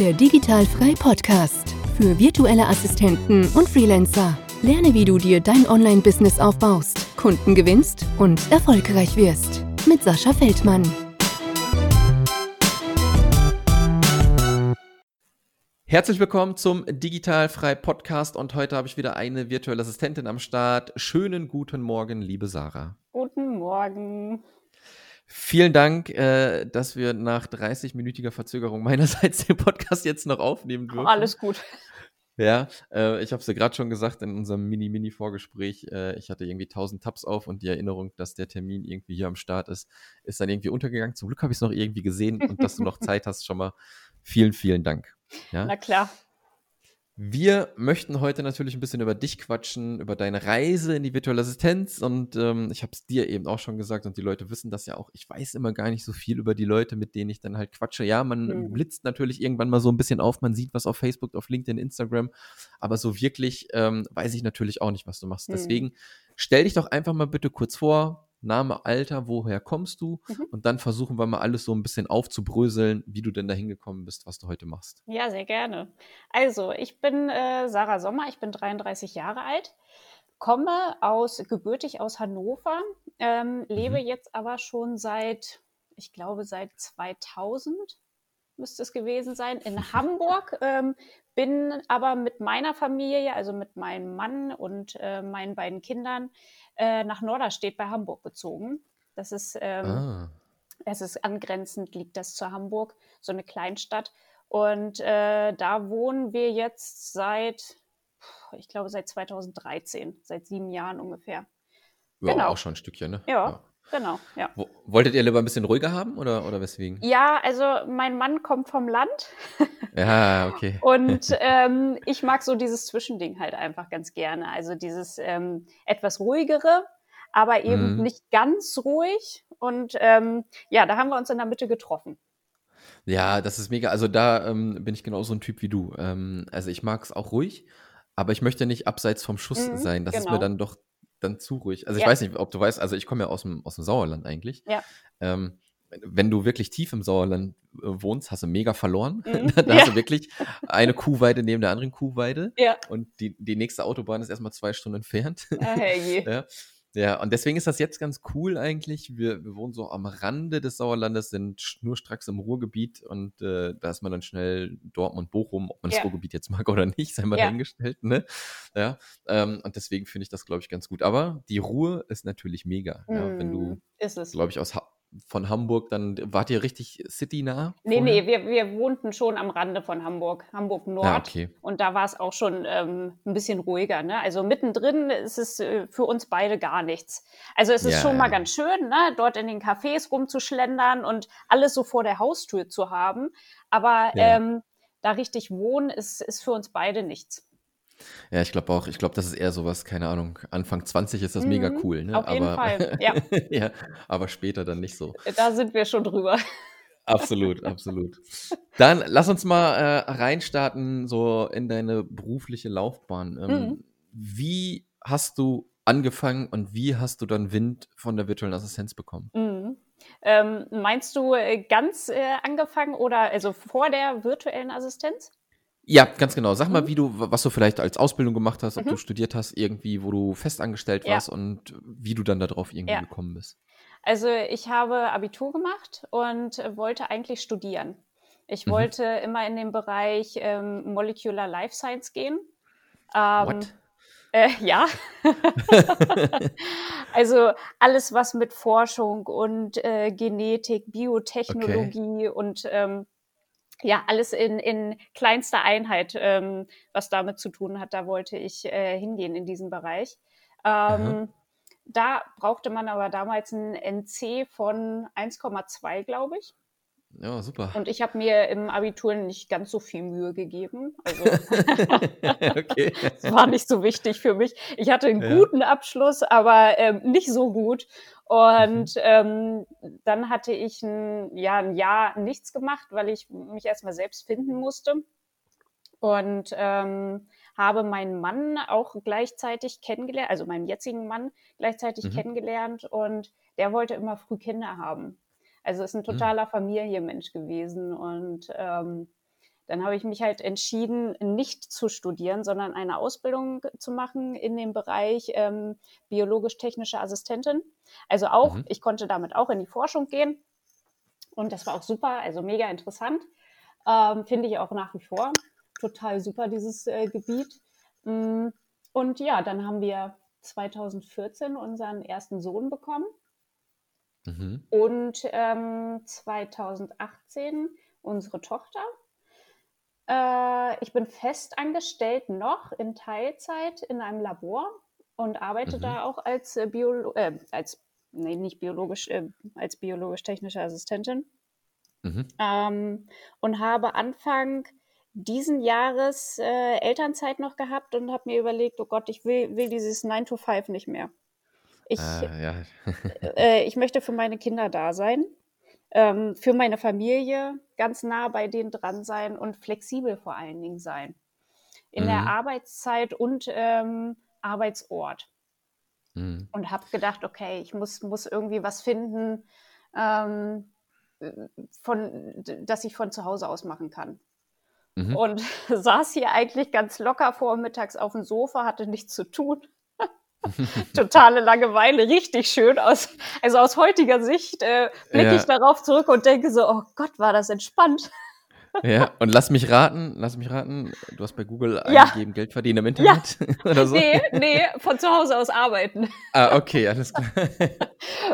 Der Digitalfrei Podcast für virtuelle Assistenten und Freelancer. Lerne, wie du dir dein Online-Business aufbaust, Kunden gewinnst und erfolgreich wirst. Mit Sascha Feldmann. Herzlich willkommen zum Digitalfrei Podcast und heute habe ich wieder eine virtuelle Assistentin am Start. Schönen guten Morgen, liebe Sarah. Guten Morgen. Vielen Dank, äh, dass wir nach 30-minütiger Verzögerung meinerseits den Podcast jetzt noch aufnehmen dürfen. Alles gut. Ja, äh, ich habe es ja gerade schon gesagt in unserem Mini-Mini-Vorgespräch. Äh, ich hatte irgendwie 1000 Tabs auf und die Erinnerung, dass der Termin irgendwie hier am Start ist, ist dann irgendwie untergegangen. Zum Glück habe ich es noch irgendwie gesehen und dass du noch Zeit hast, schon mal vielen, vielen Dank. Ja? Na klar. Wir möchten heute natürlich ein bisschen über dich quatschen, über deine Reise in die virtuelle Assistenz. Und ähm, ich habe es dir eben auch schon gesagt und die Leute wissen das ja auch. Ich weiß immer gar nicht so viel über die Leute, mit denen ich dann halt quatsche. Ja, man mhm. blitzt natürlich irgendwann mal so ein bisschen auf, man sieht was auf Facebook, auf LinkedIn, Instagram. Aber so wirklich ähm, weiß ich natürlich auch nicht, was du machst. Mhm. Deswegen stell dich doch einfach mal bitte kurz vor, Name, Alter, woher kommst du? Mhm. Und dann versuchen wir mal alles so ein bisschen aufzubröseln, wie du denn da hingekommen bist, was du heute machst. Ja, sehr gerne. Also, ich bin äh, Sarah Sommer, ich bin 33 Jahre alt, komme aus, gebürtig aus Hannover, ähm, lebe mhm. jetzt aber schon seit, ich glaube, seit 2000 müsste es gewesen sein, in Hamburg. Ähm, bin aber mit meiner Familie, also mit meinem Mann und äh, meinen beiden Kindern, äh, nach Norderstedt bei Hamburg gezogen. Das ist, ähm, ah. es ist angrenzend, liegt das zu Hamburg, so eine Kleinstadt. Und äh, da wohnen wir jetzt seit, ich glaube, seit 2013, seit sieben Jahren ungefähr. Ja, genau. auch schon ein Stückchen, ne? ja. ja. Genau, ja. Wolltet ihr lieber ein bisschen ruhiger haben oder, oder weswegen? Ja, also mein Mann kommt vom Land. ja, okay. Und ähm, ich mag so dieses Zwischending halt einfach ganz gerne. Also dieses ähm, etwas ruhigere, aber eben mhm. nicht ganz ruhig. Und ähm, ja, da haben wir uns in der Mitte getroffen. Ja, das ist mega. Also da ähm, bin ich genauso ein Typ wie du. Ähm, also ich mag es auch ruhig, aber ich möchte nicht abseits vom Schuss mhm, sein. Das genau. ist mir genau. dann doch dann zu ruhig. Also ich ja. weiß nicht, ob du weißt, also ich komme ja aus dem, aus dem Sauerland eigentlich. Ja. Ähm, wenn du wirklich tief im Sauerland äh, wohnst, hast du mega verloren. Mhm. da hast du wirklich eine Kuhweide neben der anderen Kuhweide. Ja. Und die, die nächste Autobahn ist erstmal zwei Stunden entfernt. Ah, hey. ja. Ja, und deswegen ist das jetzt ganz cool eigentlich. Wir, wir wohnen so am Rande des Sauerlandes, sind schnurstracks im Ruhrgebiet und äh, da ist man dann schnell Dortmund, Bochum, ob man ja. das Ruhrgebiet jetzt mag oder nicht, sei mal ja. dahingestellt. Ne? Ja, ähm, und deswegen finde ich das, glaube ich, ganz gut. Aber die Ruhe ist natürlich mega. Mm, ja, wenn du, mm, glaube ich, aus ha von Hamburg, dann wart ihr richtig citynah? Nee, vorher? nee, wir, wir wohnten schon am Rande von Hamburg, Hamburg Nord. Ah, okay. Und da war es auch schon ähm, ein bisschen ruhiger. Ne? Also mittendrin ist es äh, für uns beide gar nichts. Also es ist ja, schon mal ganz schön, ne? dort in den Cafés rumzuschlendern und alles so vor der Haustür zu haben. Aber ja. ähm, da richtig wohnen ist, ist für uns beide nichts. Ja, ich glaube auch. Ich glaube, das ist eher sowas, keine Ahnung. Anfang 20 ist das mega mhm, cool, ne? Auf jeden aber, Fall, ja. ja. Aber später dann nicht so. Da sind wir schon drüber. Absolut, absolut. Dann lass uns mal äh, reinstarten, so in deine berufliche Laufbahn. Ähm, mhm. Wie hast du angefangen und wie hast du dann Wind von der virtuellen Assistenz bekommen? Mhm. Ähm, meinst du äh, ganz äh, angefangen oder also vor der virtuellen Assistenz? Ja, ganz genau. Sag mal, mhm. wie du, was du vielleicht als Ausbildung gemacht hast, ob mhm. du studiert hast, irgendwie, wo du festangestellt warst ja. und wie du dann darauf irgendwie ja. gekommen bist. Also ich habe Abitur gemacht und wollte eigentlich studieren. Ich mhm. wollte immer in den Bereich ähm, Molecular Life Science gehen. Ähm, What? Äh, ja. also alles, was mit Forschung und äh, Genetik, Biotechnologie okay. und ähm, ja, alles in, in kleinster Einheit, ähm, was damit zu tun hat. Da wollte ich äh, hingehen in diesem Bereich. Ähm, da brauchte man aber damals ein NC von 1,2, glaube ich. Ja, super. Und ich habe mir im Abitur nicht ganz so viel Mühe gegeben. Also okay. das war nicht so wichtig für mich. Ich hatte einen ja. guten Abschluss, aber ähm, nicht so gut. Und mhm. ähm, dann hatte ich ein, ja, ein Jahr nichts gemacht, weil ich mich erstmal selbst finden musste. Und ähm, habe meinen Mann auch gleichzeitig kennengelernt, also meinen jetzigen Mann gleichzeitig mhm. kennengelernt und der wollte immer früh Kinder haben. Also ist ein hm. totaler mhm. Familienmensch gewesen und ähm, dann habe ich mich halt entschieden, nicht zu studieren, sondern eine Ausbildung zu machen in dem Bereich ähm, biologisch-technische Assistentin. Also auch, mhm. ich konnte damit auch in die Forschung gehen. Und das war auch super, also mega interessant. Ähm, Finde ich auch nach wie vor total super, dieses äh, Gebiet. Mm, und ja, dann haben wir 2014 unseren ersten Sohn bekommen. Mhm. Und ähm, 2018 unsere Tochter. Äh, ich bin fest angestellt noch in Teilzeit in einem Labor und arbeite mhm. da auch als äh, Biolo äh, als nee, nicht biologisch, äh, als biologisch-technische Assistentin. Mhm. Ähm, und habe Anfang diesen Jahres äh, Elternzeit noch gehabt und habe mir überlegt, oh Gott, ich will, will dieses 9 to 5 nicht mehr. Ich, äh, ja. äh, ich möchte für meine Kinder da sein, ähm, für meine Familie ganz nah bei denen dran sein und flexibel vor allen Dingen sein. In mhm. der Arbeitszeit und ähm, Arbeitsort. Mhm. Und habe gedacht, okay, ich muss, muss irgendwie was finden, ähm, von, das ich von zu Hause aus machen kann. Mhm. Und saß hier eigentlich ganz locker vormittags auf dem Sofa, hatte nichts zu tun. Totale Langeweile, richtig schön aus. Also aus heutiger Sicht äh, blicke ja. ich darauf zurück und denke so, oh Gott, war das entspannt. Ja, und lass mich raten, lass mich raten, du hast bei Google ja. eingegeben, Geld verdienen im Internet ja. oder so? Nee, nee, von zu Hause aus arbeiten. Ah, okay, alles klar.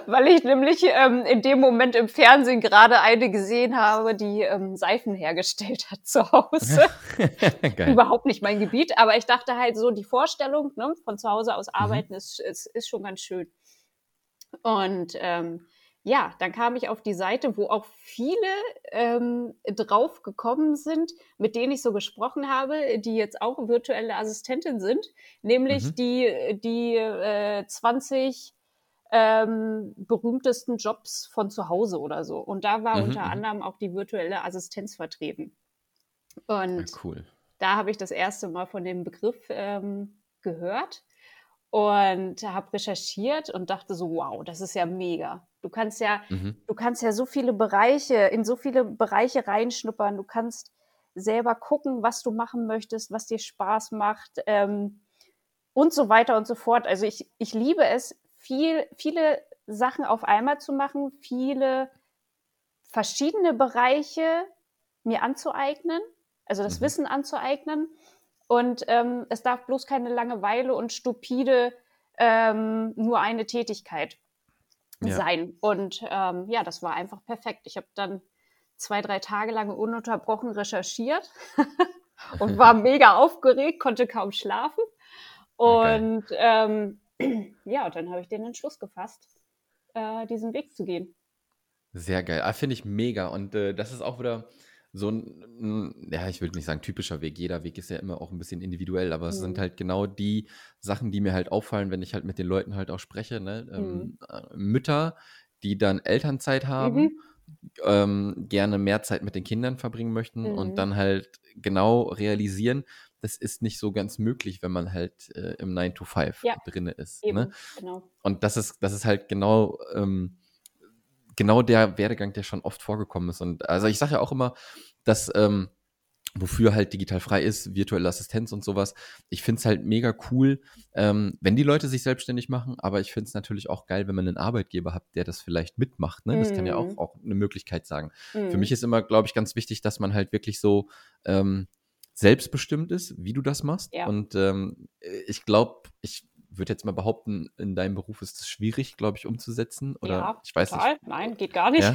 Weil ich nämlich ähm, in dem Moment im Fernsehen gerade eine gesehen habe, die ähm, Seifen hergestellt hat zu Hause. Überhaupt nicht mein Gebiet, aber ich dachte halt so, die Vorstellung, ne, von zu Hause aus mhm. arbeiten mhm. ist, ist, ist schon ganz schön. Und ähm, ja, dann kam ich auf die Seite, wo auch viele ähm, drauf gekommen sind, mit denen ich so gesprochen habe, die jetzt auch virtuelle Assistentin sind, nämlich mhm. die, die äh, 20 ähm, berühmtesten Jobs von zu Hause oder so. Und da war mhm, unter mhm. anderem auch die virtuelle Assistenz vertreten. Und ja, cool. da habe ich das erste Mal von dem Begriff ähm, gehört und habe recherchiert und dachte so, wow, das ist ja mega. Du kannst ja, mhm. du kannst ja so viele Bereiche, in so viele Bereiche reinschnuppern. Du kannst selber gucken, was du machen möchtest, was dir Spaß macht ähm, und so weiter und so fort. Also ich, ich liebe es, viel, viele Sachen auf einmal zu machen, viele verschiedene Bereiche mir anzueignen, also das mhm. Wissen anzueignen. Und ähm, es darf bloß keine Langeweile und stupide ähm, nur eine Tätigkeit ja. sein. Und ähm, ja, das war einfach perfekt. Ich habe dann zwei, drei Tage lang ununterbrochen recherchiert und war mega aufgeregt, konnte kaum schlafen. Und okay. ähm, ja, und dann habe ich den Entschluss gefasst, äh, diesen Weg zu gehen. Sehr geil. Ah, Finde ich mega. Und äh, das ist auch wieder so ein, ja, ich würde nicht sagen typischer Weg. Jeder Weg ist ja immer auch ein bisschen individuell, aber mhm. es sind mhm. halt genau die Sachen, die mir halt auffallen, wenn ich halt mit den Leuten halt auch spreche. Ne? Ähm, mhm. Ähm, Mütter, die dann Elternzeit haben, mhm. ähm, gerne mehr Zeit mit den Kindern verbringen möchten und mhm. dann halt genau realisieren, das ist nicht so ganz möglich, wenn man halt äh, im 9 to 5 ja. drin ist. ne? genau. Und das ist, das ist halt genau ähm, genau der Werdegang, der schon oft vorgekommen ist. Und also ich sage ja auch immer, dass ähm, wofür halt digital frei ist, virtuelle Assistenz und sowas. Ich finde es halt mega cool, ähm, wenn die Leute sich selbstständig machen, aber ich finde es natürlich auch geil, wenn man einen Arbeitgeber hat, der das vielleicht mitmacht. Ne? Das mm. kann ja auch, mhm. auch eine Möglichkeit sagen. Mm. Für mich ist immer, glaube ich, ganz wichtig, dass man halt wirklich so ähm, selbstbestimmt ist, wie du das machst. Ja. Und ähm, ich glaube, ich würde jetzt mal behaupten, in deinem Beruf ist es schwierig, glaube ich, umzusetzen. Oder ja, ich weiß total. nicht. Nein, geht gar nicht. Ja?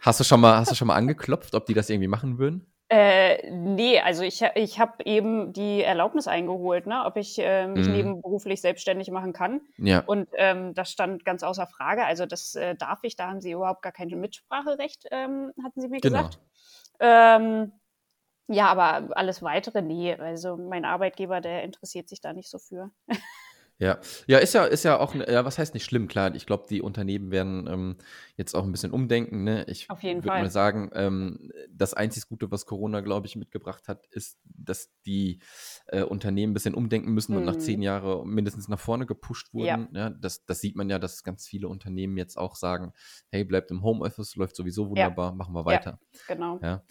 Hast du schon mal, hast du schon mal angeklopft, ob die das irgendwie machen würden? Äh, nee, also ich, ich habe eben die Erlaubnis eingeholt, ne, ob ich äh, mich mm. nebenberuflich selbstständig machen kann. Ja. Und ähm, das stand ganz außer Frage. Also das äh, darf ich, da haben sie überhaupt gar kein Mitspracherecht, ähm, hatten sie mir genau. gesagt. Ähm, ja, aber alles weitere, nee. Also mein Arbeitgeber, der interessiert sich da nicht so für. Ja, ja, ist ja, ist ja auch, ja, was heißt nicht schlimm, klar. Ich glaube, die Unternehmen werden ähm, jetzt auch ein bisschen umdenken. Ne? Ich Auf jeden würde mal sagen, ähm, das einzig Gute, was Corona, glaube ich, mitgebracht hat, ist, dass die äh, Unternehmen ein bisschen umdenken müssen und nach zehn mhm. Jahren mindestens nach vorne gepusht wurden. Ja. Ja, das, das sieht man ja, dass ganz viele Unternehmen jetzt auch sagen, hey, bleibt im Homeoffice, läuft sowieso wunderbar, machen wir weiter. Ja, genau. Ja.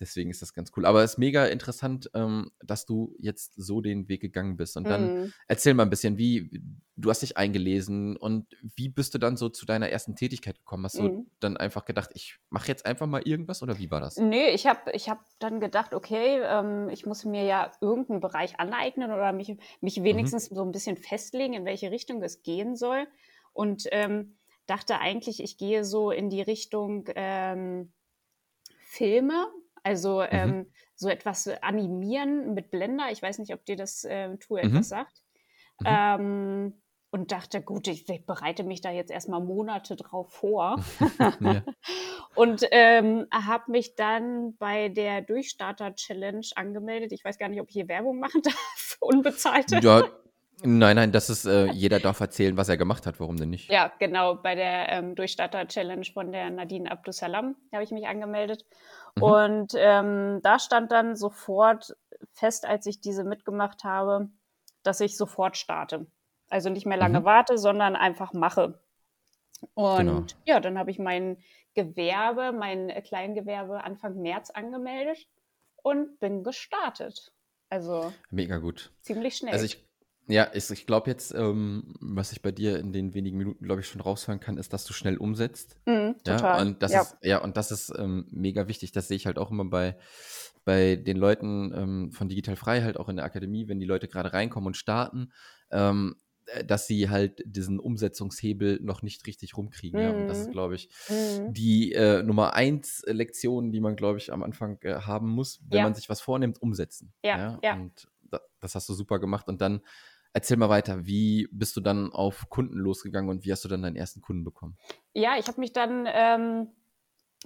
Deswegen ist das ganz cool. Aber es ist mega interessant, ähm, dass du jetzt so den Weg gegangen bist. Und dann Mhm. erzähl mal ein bisschen, wie du hast dich eingelesen und wie bist du dann so zu deiner ersten Tätigkeit gekommen? Hast du Mhm. dann einfach gedacht, ich mache jetzt einfach mal irgendwas oder wie war das? Nee, ich habe ich hab dann gedacht, okay, ähm, ich muss mir ja irgendeinen Bereich aneignen oder mich, mich Mhm. wenigstens so ein bisschen festlegen, in welche Richtung es gehen soll. Und ähm, dachte eigentlich, ich gehe so in die Richtung ähm, Filme, also Mhm. ähm, so etwas animieren mit Blender. Ich weiß nicht, ob dir das ähm, Tool Mhm. etwas sagt. Mhm. Ähm, und dachte, gut, ich, ich bereite mich da jetzt erstmal Monate drauf vor. Ja. Und ähm, habe mich dann bei der Durchstarter-Challenge angemeldet. Ich weiß gar nicht, ob ich hier Werbung machen darf, unbezahlte. ja, nein, nein, das ist, äh, jeder darf erzählen, was er gemacht hat, warum denn nicht? Ja, genau, bei der ähm, Durchstarter-Challenge von der Nadine Abdusalam habe ich mich angemeldet. Mhm. Und ähm, da stand dann sofort fest, als ich diese mitgemacht habe, dass ich sofort starte. Also nicht mehr lange Mhm. warte, sondern einfach mache. Und Genau. ja, dann habe ich mein Gewerbe, mein äh, Kleingewerbe Anfang März angemeldet und bin gestartet. Also Mega gut. ziemlich schnell. Also ich, ja, ich, ich glaube jetzt, ähm, was ich bei dir in den wenigen Minuten, glaube ich, schon raushören kann, ist, dass du schnell umsetzt. Ja, total. und das ja. ist, ja, und das ist ähm, mega wichtig. Das sehe ich halt auch immer bei, bei den Leuten ähm, von Digital Frei, halt auch in der Akademie, wenn die Leute gerade reinkommen und starten, ähm, äh, dass sie halt diesen Umsetzungshebel noch nicht richtig rumkriegen. Ja, und das ist, Mhm. glaube ich, Mhm. die äh, Nummer eins Lektion, die man, glaube ich, am Anfang äh, haben muss, wenn Ja. man sich was vornimmt, umsetzen. Ja, ja. Und da, das hast du super gemacht. Und dann erzähl mal weiter, wie bist du dann auf Kunden losgegangen und wie hast du dann deinen ersten Kunden bekommen? Ja, ich habe mich dann, ähm,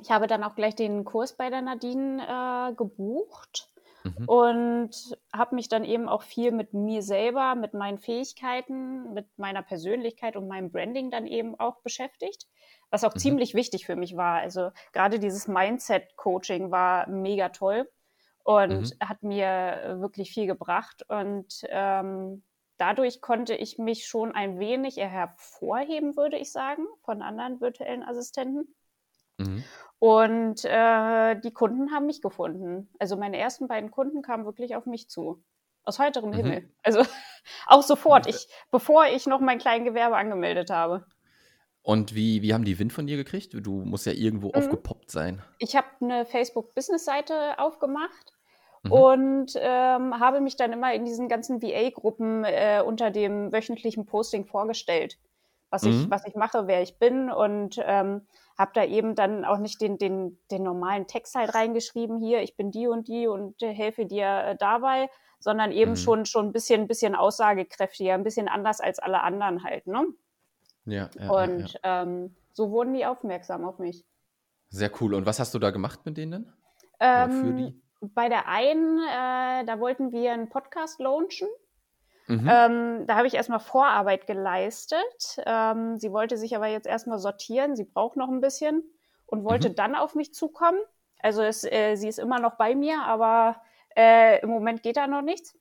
ich habe dann auch gleich den Kurs bei der Nadine äh, gebucht Mhm. und habe mich dann eben auch viel mit mir selber, mit meinen Fähigkeiten, mit meiner Persönlichkeit und meinem Branding dann eben auch beschäftigt, was auch Mhm. ziemlich wichtig für mich war. Also gerade dieses Mindset-Coaching war mega toll und Mhm. hat mir äh, wirklich viel gebracht und ähm, dadurch konnte ich mich schon ein wenig hervorheben, würde ich sagen, von anderen virtuellen Assistenten. Mhm. Und äh, die Kunden haben mich gefunden. Also meine ersten beiden Kunden kamen wirklich auf mich zu. Aus heiterem Mhm. Himmel. Also auch sofort, ich, bevor ich noch mein Kleingewerbe angemeldet habe. Und wie, wie haben die Wind von dir gekriegt? Du musst ja irgendwo Mhm. aufgepoppt sein. Ich habe eine Facebook-Business-Seite aufgemacht Mhm. und ähm, habe mich dann immer in diesen ganzen VA-Gruppen äh, unter dem wöchentlichen Posting vorgestellt, was, ich, Mhm. was ich mache, wer ich bin und ähm, habe da eben dann auch nicht den, den, den normalen Text halt reingeschrieben, hier, ich bin die und die und äh, helfe dir äh, dabei, sondern eben Mhm. schon, schon ein bisschen, bisschen aussagekräftiger, ein bisschen anders als alle anderen halt. Ne? Ja, ja, ja, und ja. Ähm, so wurden die aufmerksam auf mich. Sehr cool. Und was hast du da gemacht mit denen? Oder für Ähm, die? Bei der einen, äh, da wollten wir einen Podcast launchen. Mhm. Ähm, da habe ich erstmal Vorarbeit geleistet. Ähm, sie wollte sich aber jetzt erstmal sortieren. Sie braucht noch ein bisschen und wollte Mhm. dann auf mich zukommen. Also es, äh, sie ist immer noch bei mir, aber äh, im Moment geht da noch nichts.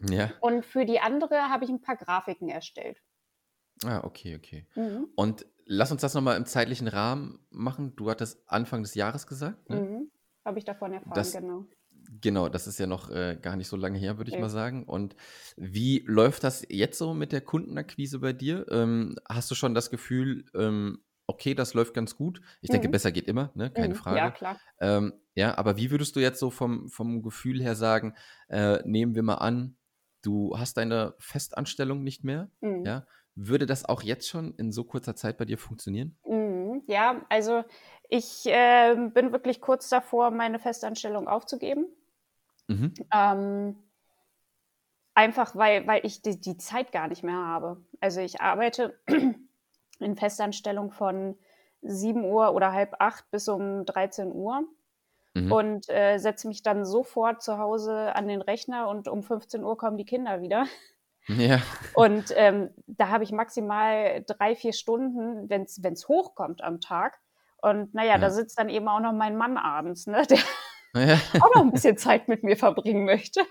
Ja. Und für die andere habe ich ein paar Grafiken erstellt. Ah, okay, okay. Mhm. Und lass uns das nochmal im zeitlichen Rahmen machen. Du hattest Anfang des Jahres gesagt. Ne? Mhm. Habe ich davon erfahren, Das- genau. Genau, das ist ja noch äh, gar nicht so lange her, würde ich Nee. mal sagen. Und wie läuft das jetzt so mit der Kundenakquise bei dir? Ähm, hast du schon das Gefühl, ähm, okay, das läuft ganz gut? Ich denke, Mhm. besser geht immer, ne? keine Mhm. Frage. Ja, klar. Ähm, ja, aber wie würdest du jetzt so vom, vom Gefühl her sagen, äh, nehmen wir mal an, du hast deine Festanstellung nicht mehr, Mhm. ja? Würde das auch jetzt schon in so kurzer Zeit bei dir funktionieren? Mhm, Ja, also ich äh, bin wirklich kurz davor, meine Festanstellung aufzugeben. Mhm. Ähm, einfach weil, weil ich die, die Zeit gar nicht mehr habe. Also ich arbeite in Festanstellung von 7 Uhr oder halb acht bis um 13 Uhr Mhm. und äh, setze mich dann sofort zu Hause an den Rechner und um 15 Uhr kommen die Kinder wieder. Ja, Und ähm, da habe ich maximal drei, vier Stunden, wenn es hochkommt am Tag. Und naja, Ja. da sitzt dann eben auch noch mein Mann abends, ne, der ja, auch noch ein bisschen Zeit mit mir verbringen möchte.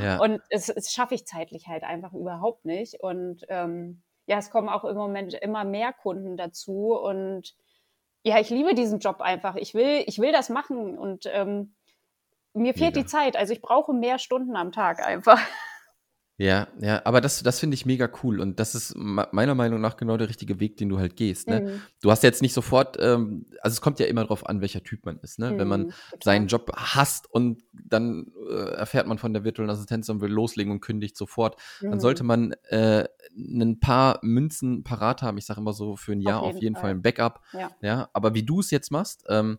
ja. Und es, es schaffe ich zeitlich halt einfach überhaupt nicht. Und ähm, ja, es kommen auch im Moment immer mehr Kunden dazu. Und ja, ich liebe diesen Job einfach. Ich will, ich will das machen. Und ähm, mir fehlt Mega. die Zeit. Also ich brauche mehr Stunden am Tag einfach. Ja, ja, aber das, das finde ich mega cool und das ist meiner Meinung nach genau der richtige Weg, den du halt gehst. Ne? Mhm. Du hast jetzt nicht sofort, ähm, also es kommt ja immer darauf an, welcher Typ man ist. Ne? Mhm, Wenn man mhm, seinen Job hasst und dann äh, erfährt man von der virtuellen Assistenz und will loslegen und kündigt sofort, mhm. dann sollte man äh, ein paar Münzen parat haben. Ich sage immer so für ein Jahr auf jeden, auf jeden Fall. Fall. ein Backup. Ja. ja, aber wie du es jetzt machst, ähm,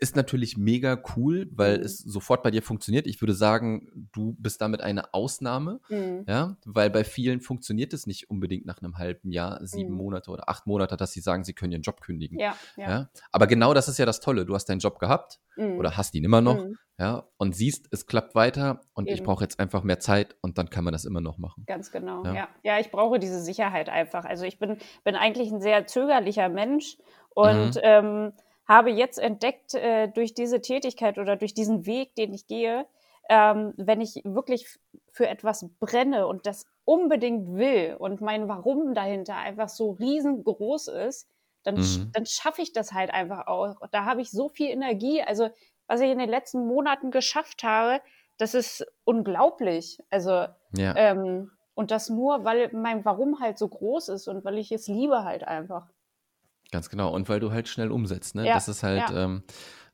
ist natürlich mega cool, weil mhm. es sofort bei dir funktioniert. Ich würde sagen, du bist damit eine Ausnahme, mhm. ja, weil bei vielen funktioniert es nicht unbedingt nach einem halben Jahr, sieben mhm. Monate oder acht Monate, dass sie sagen, sie können ihren Job kündigen. Ja, ja. ja? Aber genau das ist ja das Tolle. Du hast deinen Job gehabt mhm. oder hast ihn immer noch, mhm. ja, und siehst, es klappt weiter und Eben. ich brauche jetzt einfach mehr Zeit und dann kann man das immer noch machen. Ganz genau, ja. ja. Ja, ich brauche diese Sicherheit einfach. Also ich bin, bin eigentlich ein sehr zögerlicher Mensch und mhm. ähm, habe jetzt entdeckt äh, durch diese Tätigkeit oder durch diesen Weg, den ich gehe, ähm, wenn ich wirklich für etwas brenne und das unbedingt will und mein Warum dahinter einfach so riesengroß ist, dann, mhm. dann schaffe ich das halt einfach auch. Da habe ich so viel Energie. Also, was ich in den letzten Monaten geschafft habe, das ist unglaublich. Also, ja. ähm, und das nur, weil mein Warum halt so groß ist und weil ich es liebe halt einfach. Ganz genau. Und weil du halt schnell umsetzt, ne? Ja, das ist halt, ja. ähm,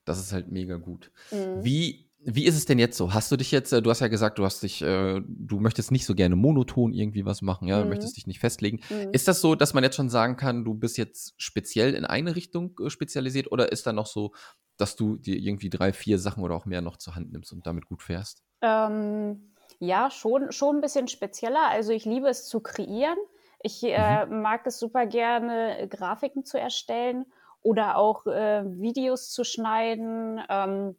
das ist halt mega gut. Mhm. Wie, wie ist es denn jetzt so? Hast du dich jetzt, äh, du hast ja gesagt, du hast dich, äh, du möchtest nicht so gerne monoton irgendwie was machen, ja, mhm. möchtest dich nicht festlegen. Mhm. Ist das so, dass man jetzt schon sagen kann, du bist jetzt speziell in eine Richtung äh, spezialisiert oder ist da noch so, dass du dir irgendwie drei, vier Sachen oder auch mehr noch zur Hand nimmst und damit gut fährst? Ähm, ja, schon, schon ein bisschen spezieller. Also ich liebe es zu kreieren. Ich äh, mhm. mag es super gerne, äh, Grafiken zu erstellen oder auch äh, Videos zu schneiden, ähm,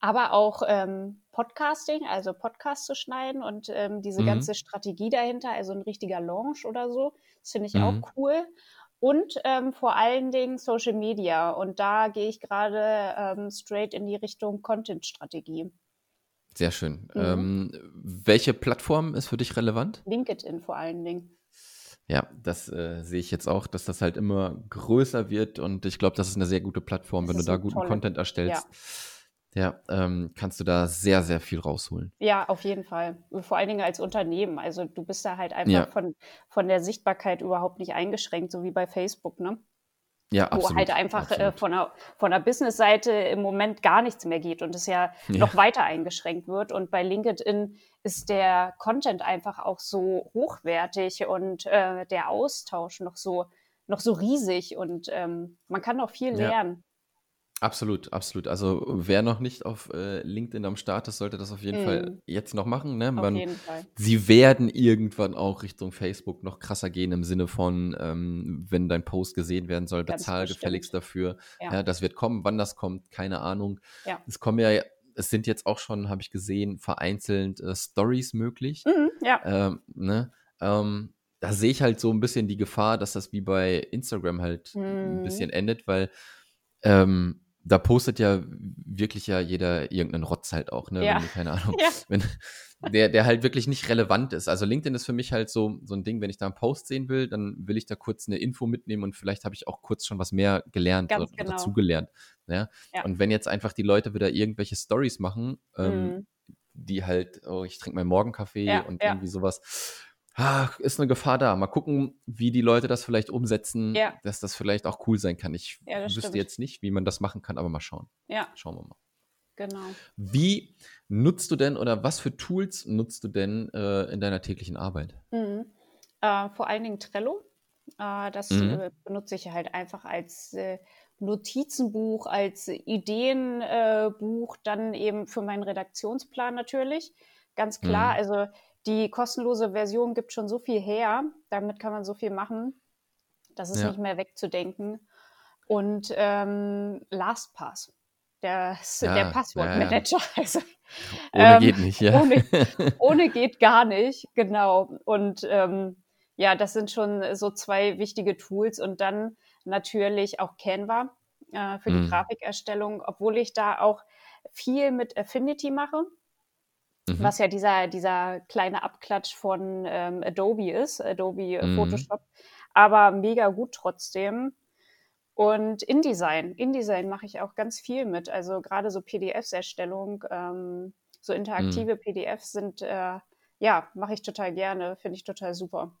aber auch ähm, Podcasting, also Podcast zu schneiden und ähm, diese mhm. ganze Strategie dahinter, also ein richtiger Launch oder so, das finde ich mhm. auch cool. Und ähm, vor allen Dingen Social Media. Und da gehe ich gerade ähm, straight in die Richtung Content-Strategie. Sehr schön. Mhm. Ähm, welche Plattform ist für dich relevant? LinkedIn vor allen Dingen. Ja, das äh, sehe ich jetzt auch, dass das halt immer größer wird und ich glaube, das ist eine sehr gute Plattform, das wenn du da guten tolle. Content erstellst. Ja, ja ähm, kannst du da sehr, sehr viel rausholen. Ja, auf jeden Fall. Vor allen Dingen als Unternehmen. Also du bist da halt einfach ja. von, von der Sichtbarkeit überhaupt nicht eingeschränkt, so wie bei Facebook, ne? Ja, absolut. Wo halt einfach äh, von der, von der Business-Seite im Moment gar nichts mehr geht und es ja, ja, noch weiter eingeschränkt wird. Und bei LinkedIn ist der Content einfach auch so hochwertig und äh, der Austausch noch so, noch so riesig und ähm, man kann noch viel lernen. Absolut, absolut. Also wer noch nicht auf äh, LinkedIn am Start ist, sollte das auf jeden mm. Fall mhm. jetzt noch machen. Ne? Man, auf jeden Fall. Sie werden irgendwann auch Richtung Facebook noch krasser gehen im Sinne von, ähm, wenn dein Post gesehen werden soll, bezahl gefälligst dafür. Ja. ja. das wird kommen. Wann das kommt, keine Ahnung. Ja. Es kommen ja, es sind jetzt auch schon, habe ich gesehen, vereinzelt äh, Stories möglich. Mm, ja. Ähm, ne? Ähm, da sehe ich halt so ein bisschen die Gefahr, dass das wie bei Instagram halt mm. ein mhm. bisschen endet, weil ähm, da postet ja wirklich ja jeder irgendeinen Rotz halt auch, ne? Ja. Wenn, keine Ahnung, ja. wenn, der, der halt wirklich nicht relevant ist. Also LinkedIn ist für mich halt so, so ein Ding, wenn ich da einen Post sehen will, dann will ich da kurz eine Info mitnehmen und vielleicht habe ich auch kurz schon was mehr gelernt Ganz oder, genau. dazugelernt. Ja? ja? Und wenn jetzt einfach die Leute wieder irgendwelche Stories machen, ähm, mhm. die halt, oh, ich trinke meinen Morgenkaffee und irgendwie sowas, ach, ist eine Gefahr da. Mal gucken, wie die Leute das vielleicht umsetzen, ja. dass das vielleicht auch cool sein kann. Ich ja, wüsste stimmt. jetzt nicht, wie man das machen kann, aber mal schauen. Ja. Schauen wir mal. Genau. Wie nutzt du denn oder was für Tools nutzt du denn äh, in deiner täglichen Arbeit? Mhm. Äh, vor allen Dingen Trello. Äh, das mhm. Äh, benutze ich halt einfach als äh, Notizenbuch, als Ideenbuch, dann eben für meinen Redaktionsplan natürlich. Ganz klar. Mhm. Also die kostenlose Version gibt schon so viel her, damit kann man so viel machen. Das ist ja. nicht mehr wegzudenken. Und ähm, LastPass, der, ja, der Passwortmanager. Ja, also, ohne ähm, geht nicht, ja. Ohne, ohne, geht gar nicht, genau. Und ähm, ja, das sind schon so zwei wichtige Tools. Und dann natürlich auch Canva äh, für die mhm. Grafikerstellung, obwohl ich da auch viel mit Affinity mache mhm. was ja dieser, dieser kleine Abklatsch von ähm, Adobe ist, Adobe äh, mhm. Photoshop. Aber mega gut trotzdem. Und InDesign. InDesign mache ich auch ganz viel mit. Also gerade so PDFs-Erstellung, ähm, so interaktive mhm. PDFs sind, äh, ja, mache ich total gerne, finde ich total super.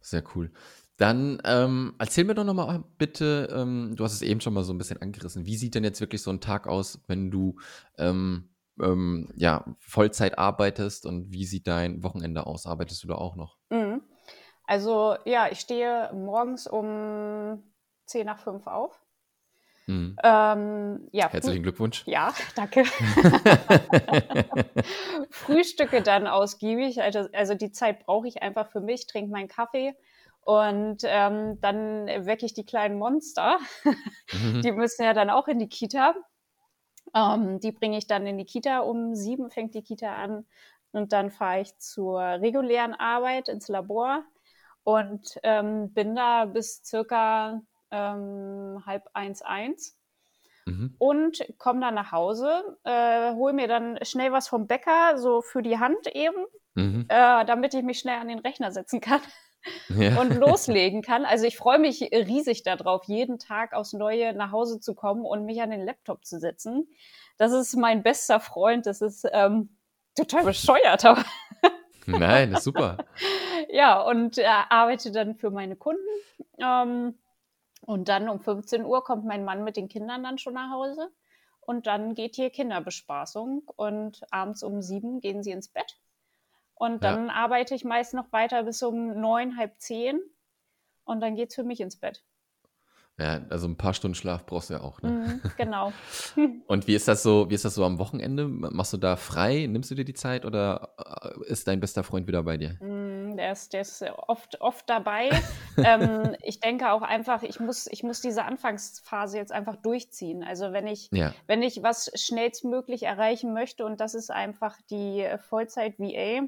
Sehr cool. Dann ähm, erzähl mir doch nochmal bitte, ähm, du hast es eben schon mal so ein bisschen angerissen. Wie sieht denn jetzt wirklich so ein Tag aus, wenn du ähm, ähm, ja, Vollzeit arbeitest und wie sieht dein Wochenende aus? Arbeitest du da auch noch? Mhm. Also ja, ich stehe morgens um 10 nach 5 auf. Mhm. Ähm, ja, Herzlichen Glückwunsch. Ja, danke. Frühstücke dann ausgiebig. Also, also die Zeit brauche ich einfach für mich, trinke meinen Kaffee und ähm, dann wecke ich die kleinen Monster. Mhm. Die müssen ja dann auch in die Kita. Ähm, die bringe ich dann in die Kita. Um sieben fängt die Kita an. Und dann fahre ich zur regulären Arbeit ins Labor und ähm, bin da bis circa ähm, halb eins, eins. Mhm. Und komme dann nach Hause, äh, hole mir dann schnell was vom Bäcker, so für die Hand eben, mhm. äh, damit ich mich schnell an den Rechner setzen kann ja. und loslegen kann. Also ich freue mich riesig darauf, jeden Tag aufs Neue nach Hause zu kommen und mich an den Laptop zu setzen. Das ist mein bester Freund. Das ist ähm, total bescheuert, aber. Nein, das ist super. ja, und äh, arbeite dann für meine Kunden. Ähm, und dann um 15 Uhr kommt mein Mann mit den Kindern dann schon nach Hause. Und dann geht hier Kinderbespaßung. Und abends um sieben gehen sie ins Bett. Und dann ja. arbeite ich meist noch weiter bis um neun, halb zehn. Und dann geht es für mich ins Bett. Ja, also ein paar Stunden Schlaf brauchst du ja auch. Ne? Mhm, genau. Und wie ist das so? Wie ist das so am Wochenende? Machst du da frei? Nimmst du dir die Zeit oder äh, ist dein bester Freund wieder bei dir? Mm, der ist, der ist oft, oft dabei. ähm, ich denke auch einfach, ich muss, ich muss diese Anfangsphase jetzt einfach durchziehen. Also wenn ich, ja. wenn ich was schnellstmöglich erreichen möchte und das ist einfach die Vollzeit VA,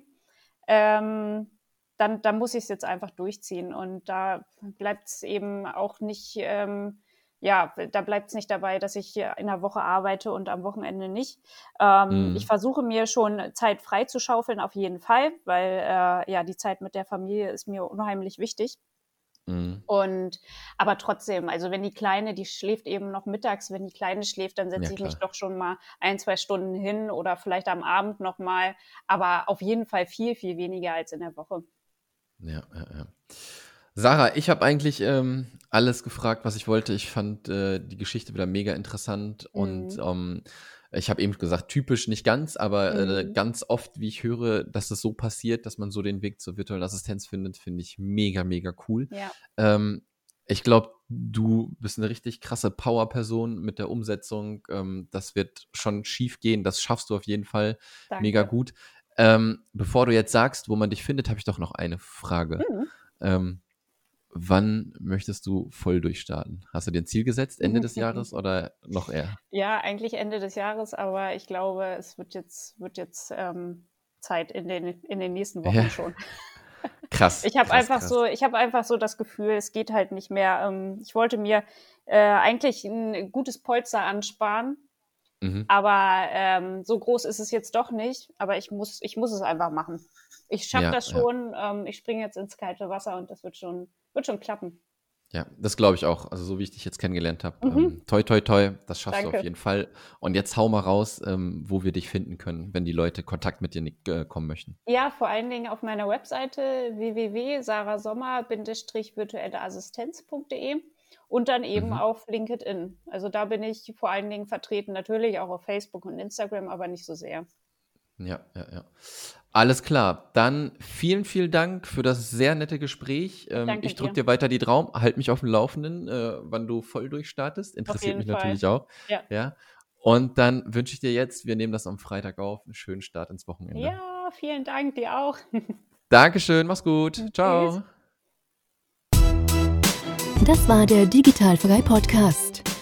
ähm, dann, dann muss ich es jetzt einfach durchziehen. Und da bleibt es eben auch nicht, ähm, ja, da bleibt es nicht dabei, dass ich in der Woche arbeite und am Wochenende nicht. Ähm, mhm. Ich versuche mir schon Zeit frei zu schaufeln, auf jeden Fall, weil äh, ja, die Zeit mit der Familie ist mir unheimlich wichtig. Mhm. Und aber trotzdem, also wenn die Kleine, die schläft eben noch mittags, wenn die Kleine schläft, dann setze ja, ich mich doch schon mal ein, zwei Stunden hin oder vielleicht am Abend nochmal, aber auf jeden Fall viel, viel weniger als in der Woche. Ja, ja, ja. Sarah, ich habe eigentlich ähm, alles gefragt, was ich wollte. Ich fand äh, die Geschichte wieder mega interessant mhm. und ähm, ich habe eben gesagt, typisch nicht ganz, aber äh, mhm. äh, ganz oft, wie ich höre, dass es so passiert, dass man so den Weg zur virtuellen Assistenz findet, finde ich mega, mega cool. Ja. Ähm, ich glaube, du bist eine richtig krasse Power-Person mit der Umsetzung. Ähm, das wird schon schief gehen. Das schaffst du auf jeden Fall Danke. mega gut. Ähm, bevor du jetzt sagst, wo man dich findet, habe ich doch noch eine Frage. Mhm. Wann möchtest du voll durchstarten? Hast du dir ein Ziel gesetzt, Ende des Jahres oder noch eher? Ja, eigentlich Ende des Jahres, aber ich glaube, es wird jetzt, wird jetzt ähm, Zeit in den, in den nächsten Wochen ja. schon. Krass. Ich habe einfach krass. so, ich habe einfach so das Gefühl, es geht halt nicht mehr. Ähm, ich wollte mir äh, eigentlich ein gutes Polster ansparen, mhm. aber ähm, so groß ist es jetzt doch nicht. Aber ich muss, ich muss es einfach machen. Ich schaffe ja, das schon. Ja. Ähm, ich springe jetzt ins kalte Wasser und das wird schon, wird schon klappen. Ja, das glaube ich auch. Also so wie ich dich jetzt kennengelernt habe. Mhm. Ähm, toi, toi, toi, das schaffst Danke. du auf jeden Fall. Und jetzt hau mal raus, ähm, wo wir dich finden können, wenn die Leute Kontakt mit dir äh, kommen möchten. Ja, vor allen Dingen auf meiner Webseite www.sarasommer-virtuelleassistenz.de und dann eben mhm. auf LinkedIn. Also da bin ich vor allen Dingen vertreten, natürlich auch auf Facebook und Instagram, aber nicht so sehr. Ja, ja, ja. Alles klar. Dann vielen, vielen Dank für das sehr nette Gespräch. Ähm, Danke ich drücke dir. weiter die Traum, halt mich auf dem Laufenden, äh, wann du voll durchstartest. Interessiert mich Fall. natürlich auch. Ja. ja. Und dann wünsche ich dir jetzt, wir nehmen das am Freitag auf, einen schönen Start ins Wochenende. Ja, vielen Dank dir auch. Dankeschön, mach's gut. Ciao. Das war der Digitalfrei Podcast.